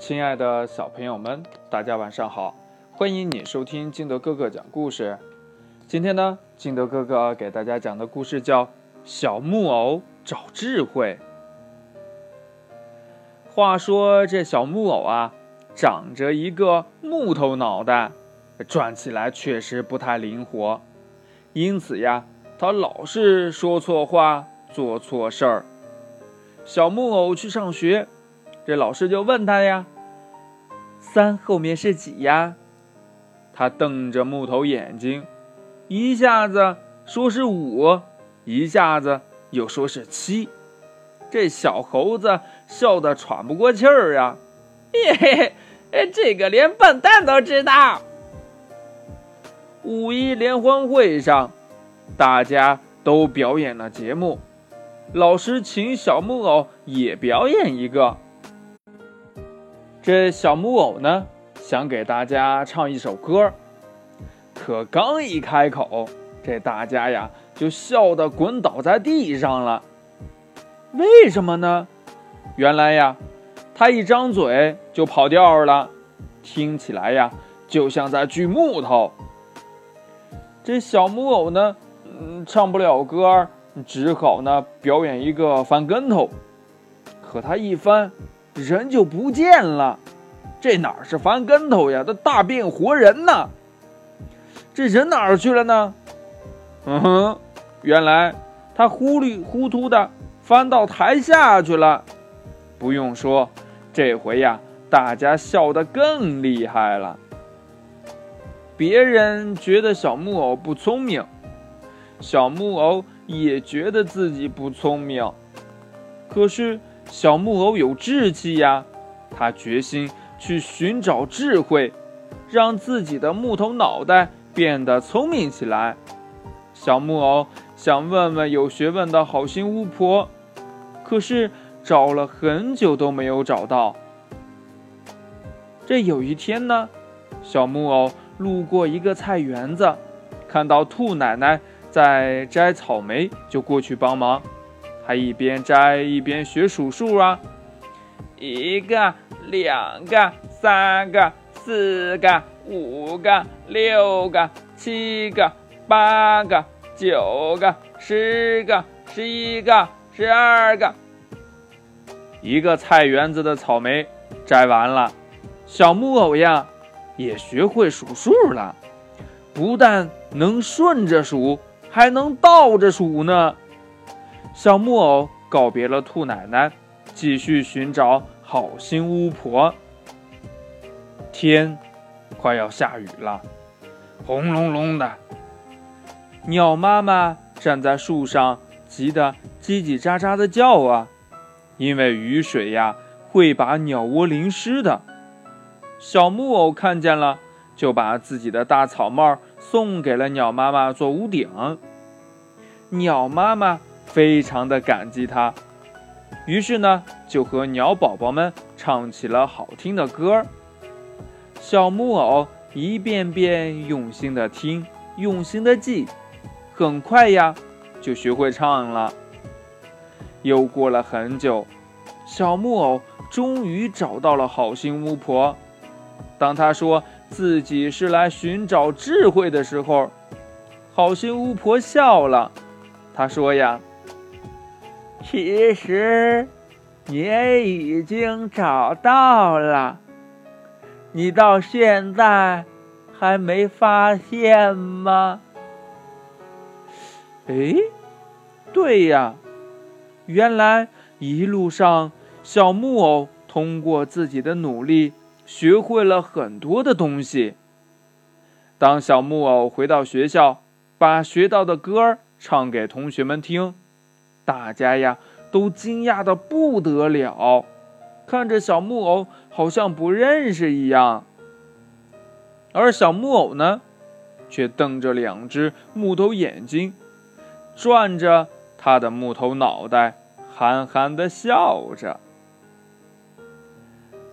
亲爱的小朋友们，大家晚上好！欢迎你收听金德哥哥讲故事。今天呢，金德哥哥给大家讲的故事叫《小木偶找智慧》。话说这小木偶啊，长着一个木头脑袋，转起来确实不太灵活，因此呀，他老是说错话，做错事儿。小木偶去上学。这老师就问他呀：“三后面是几呀？”他瞪着木头眼睛，一下子说是五，一下子又说是七。这小猴子笑得喘不过气儿呀！嘿嘿，这个连笨蛋都知道。五一联欢会上，大家都表演了节目，老师请小木偶也表演一个。这小木偶呢，想给大家唱一首歌，可刚一开口，这大家呀就笑得滚倒在地上了。为什么呢？原来呀，他一张嘴就跑调了，听起来呀就像在锯木头。这小木偶呢，嗯，唱不了歌，只好呢表演一个翻跟头，可他一翻。人就不见了，这哪是翻跟头呀？这大变活人呢！这人哪儿去了呢？嗯哼，原来他糊里糊涂的翻到台下去了。不用说，这回呀，大家笑得更厉害了。别人觉得小木偶不聪明，小木偶也觉得自己不聪明，可是。小木偶有志气呀，他决心去寻找智慧，让自己的木头脑袋变得聪明起来。小木偶想问问有学问的好心巫婆，可是找了很久都没有找到。这有一天呢，小木偶路过一个菜园子，看到兔奶奶在摘草莓，就过去帮忙。还一边摘一边学数数啊，一个、两个、三个、四个、五个、六个、七个、八个、九个、十个、十一个、十二个。一个菜园子的草莓摘完了，小木偶呀也学会数数了，不但能顺着数，还能倒着数呢。小木偶告别了兔奶奶，继续寻找好心巫婆。天快要下雨了，轰隆隆的，鸟妈妈站在树上，急得叽叽喳喳的叫啊！因为雨水呀会把鸟窝淋湿的。小木偶看见了，就把自己的大草帽送给了鸟妈妈做屋顶。鸟妈妈。非常的感激他，于是呢，就和鸟宝宝们唱起了好听的歌儿。小木偶一遍遍用心的听，用心的记，很快呀，就学会唱了。又过了很久，小木偶终于找到了好心巫婆。当他说自己是来寻找智慧的时候，好心巫婆笑了。她说呀。其实，你也已经找到了，你到现在还没发现吗？哎，对呀，原来一路上小木偶通过自己的努力，学会了很多的东西。当小木偶回到学校，把学到的歌唱给同学们听。大家呀，都惊讶的不得了，看着小木偶好像不认识一样。而小木偶呢，却瞪着两只木头眼睛，转着他的木头脑袋，憨憨的笑着。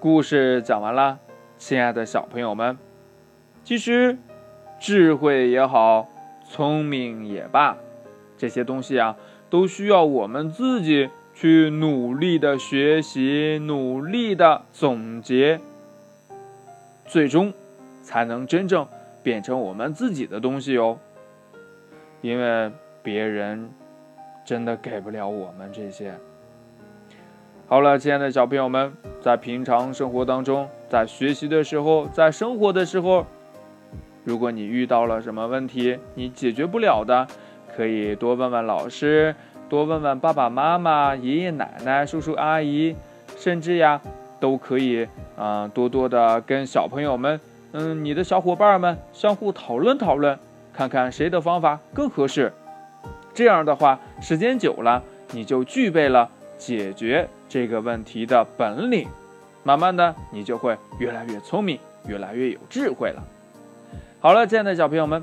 故事讲完了，亲爱的小朋友们，其实智慧也好，聪明也罢，这些东西啊。都需要我们自己去努力的学习，努力的总结，最终才能真正变成我们自己的东西哦。因为别人真的给不了我们这些。好了，亲爱的小朋友们，在平常生活当中，在学习的时候，在生活的时候，如果你遇到了什么问题，你解决不了的，可以多问问老师，多问问爸爸妈妈、爷爷奶奶、叔叔阿姨，甚至呀，都可以啊，多多的跟小朋友们，嗯，你的小伙伴们相互讨论讨论，看看谁的方法更合适。这样的话，时间久了，你就具备了解决。这个问题的本领，慢慢的你就会越来越聪明，越来越有智慧了。好了，亲爱的小朋友们，